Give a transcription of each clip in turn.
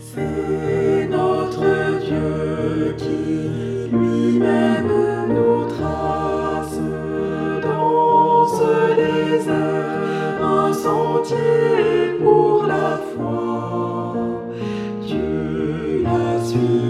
C'est notre Dieu qui lui-même nous trace dans ce désert un sentier pour la foi. Tu l'as suivi.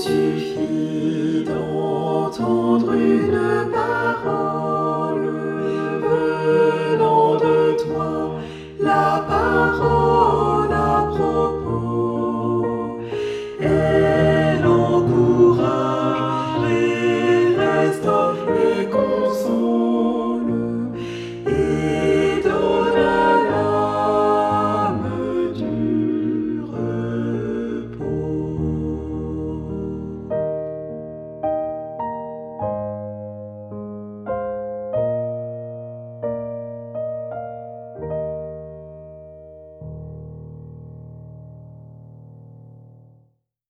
suffit d'entendre une parole venant de toi, la parole.